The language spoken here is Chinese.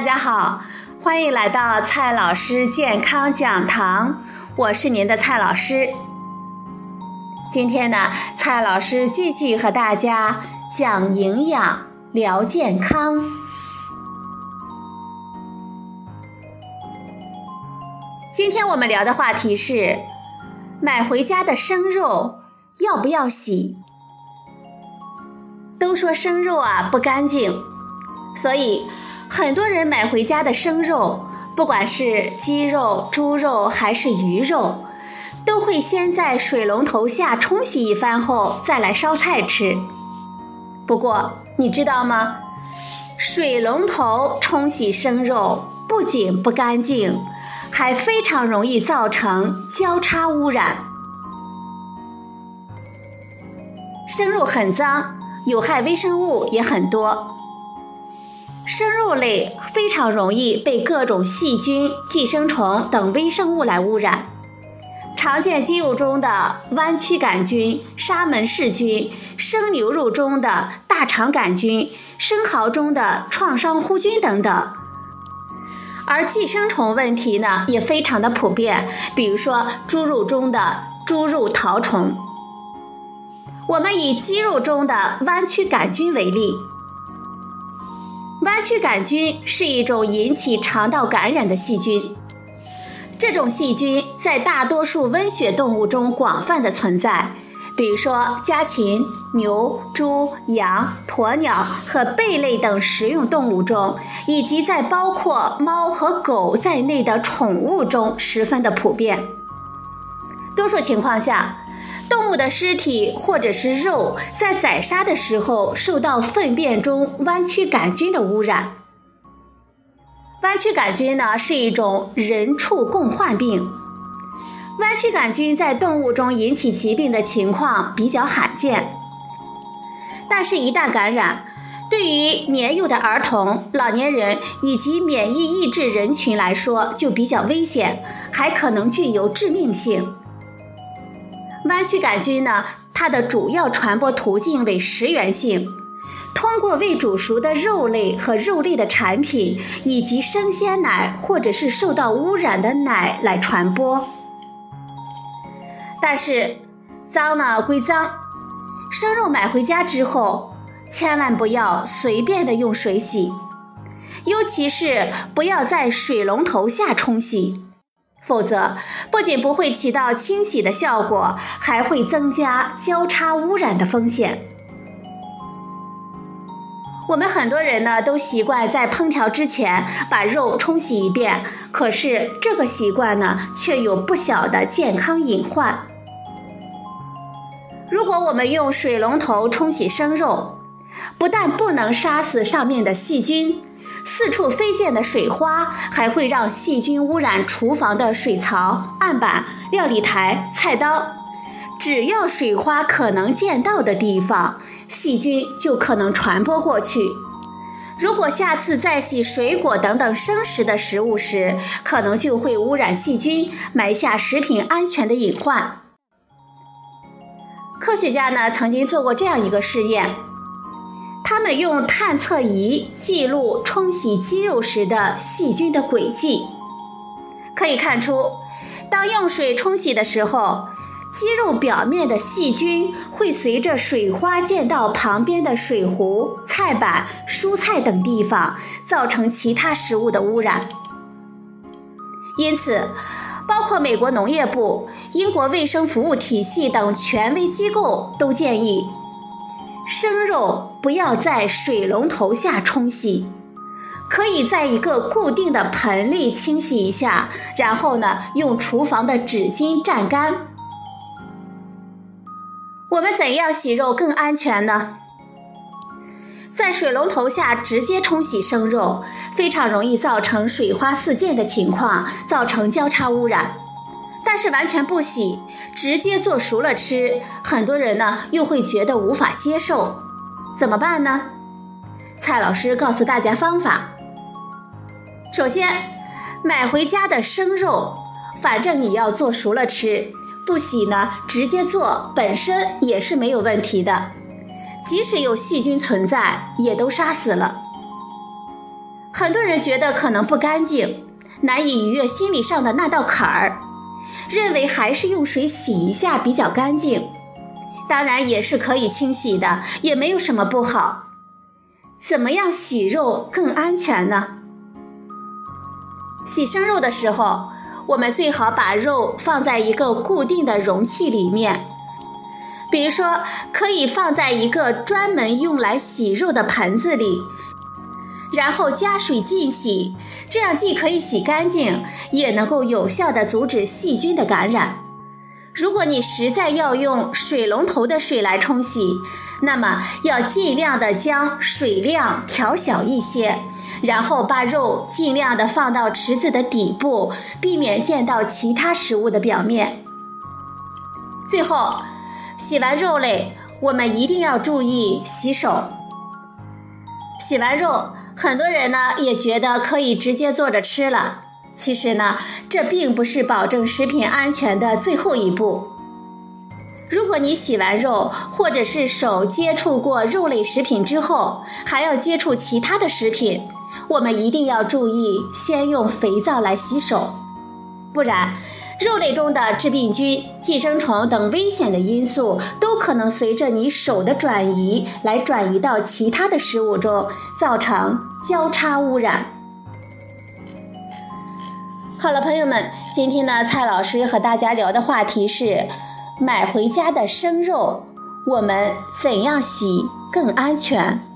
大家好，欢迎来到蔡老师健康讲堂，我是您的蔡老师。今天呢，蔡老师继续和大家讲营养、聊健康。今天我们聊的话题是：买回家的生肉要不要洗？都说生肉啊不干净，所以。很多人买回家的生肉，不管是鸡肉、猪肉还是鱼肉，都会先在水龙头下冲洗一番后再来烧菜吃。不过你知道吗？水龙头冲洗生肉不仅不干净，还非常容易造成交叉污染。生肉很脏，有害微生物也很多。生肉类非常容易被各种细菌、寄生虫等微生物来污染。常见鸡肉中的弯曲杆菌、沙门氏菌，生牛肉中的大肠杆菌，生蚝中的创伤弧菌等等。而寄生虫问题呢，也非常的普遍，比如说猪肉中的猪肉绦虫。我们以鸡肉中的弯曲杆菌为例。弯曲杆菌是一种引起肠道感染的细菌，这种细菌在大多数温血动物中广泛的存在，比如说家禽、牛、猪、羊、鸵鸟和贝类等食用动物中，以及在包括猫和狗在内的宠物中十分的普遍。多数情况下。动物的尸体或者是肉，在宰杀的时候受到粪便中弯曲杆菌的污染。弯曲杆菌呢是一种人畜共患病。弯曲杆菌在动物中引起疾病的情况比较罕见，但是，一旦感染，对于年幼的儿童、老年人以及免疫抑制人群来说就比较危险，还可能具有致命性。弯曲杆菌呢，它的主要传播途径为食源性，通过未煮熟的肉类和肉类的产品，以及生鲜奶或者是受到污染的奶来传播。但是，脏呢归脏，生肉买回家之后，千万不要随便的用水洗，尤其是不要在水龙头下冲洗。否则，不仅不会起到清洗的效果，还会增加交叉污染的风险。我们很多人呢，都习惯在烹调之前把肉冲洗一遍，可是这个习惯呢，却有不小的健康隐患。如果我们用水龙头冲洗生肉，不但不能杀死上面的细菌。四处飞溅的水花还会让细菌污染厨房的水槽、案板、料理台、菜刀。只要水花可能溅到的地方，细菌就可能传播过去。如果下次再洗水果等等生食的食物时，可能就会污染细菌，埋下食品安全的隐患。科学家呢曾经做过这样一个试验。他们用探测仪记录冲洗鸡肉时的细菌的轨迹，可以看出，当用水冲洗的时候，鸡肉表面的细菌会随着水花溅到旁边的水壶、菜板、蔬菜等地方，造成其他食物的污染。因此，包括美国农业部、英国卫生服务体系等权威机构都建议。生肉不要在水龙头下冲洗，可以在一个固定的盆里清洗一下，然后呢，用厨房的纸巾蘸干。我们怎样洗肉更安全呢？在水龙头下直接冲洗生肉，非常容易造成水花四溅的情况，造成交叉污染。但是完全不洗，直接做熟了吃，很多人呢又会觉得无法接受，怎么办呢？蔡老师告诉大家方法。首先，买回家的生肉，反正你要做熟了吃，不洗呢，直接做本身也是没有问题的，即使有细菌存在，也都杀死了。很多人觉得可能不干净，难以逾越心理上的那道坎儿，认为还是用水洗一下比较干净。当然也是可以清洗的，也没有什么不好。怎么样洗肉更安全呢？洗生肉的时候，我们最好把肉放在一个固定的容器里面，比如说可以放在一个专门用来洗肉的盆子里，然后加水浸洗，这样既可以洗干净，也能够有效的阻止细菌的感染。如果你实在要用水龙头的水来冲洗，那么要尽量的将水量调小一些，然后把肉尽量的放到池子的底部，避免溅到其他食物的表面。最后，洗完肉类，我们一定要注意洗手。洗完肉，很多人呢也觉得可以直接坐着吃了。其实呢，这并不是保证食品安全的最后一步。如果你洗完肉，或者是手接触过肉类食品之后，还要接触其他的食品，我们一定要注意先用肥皂来洗手，不然肉类中的致病菌、寄生虫等危险的因素都可能随着你手的转移来转移到其他的食物中，造成交叉污染。好了，朋友们，今天呢，蔡老师和大家聊的话题是买回家的生肉，我们怎样洗更安全？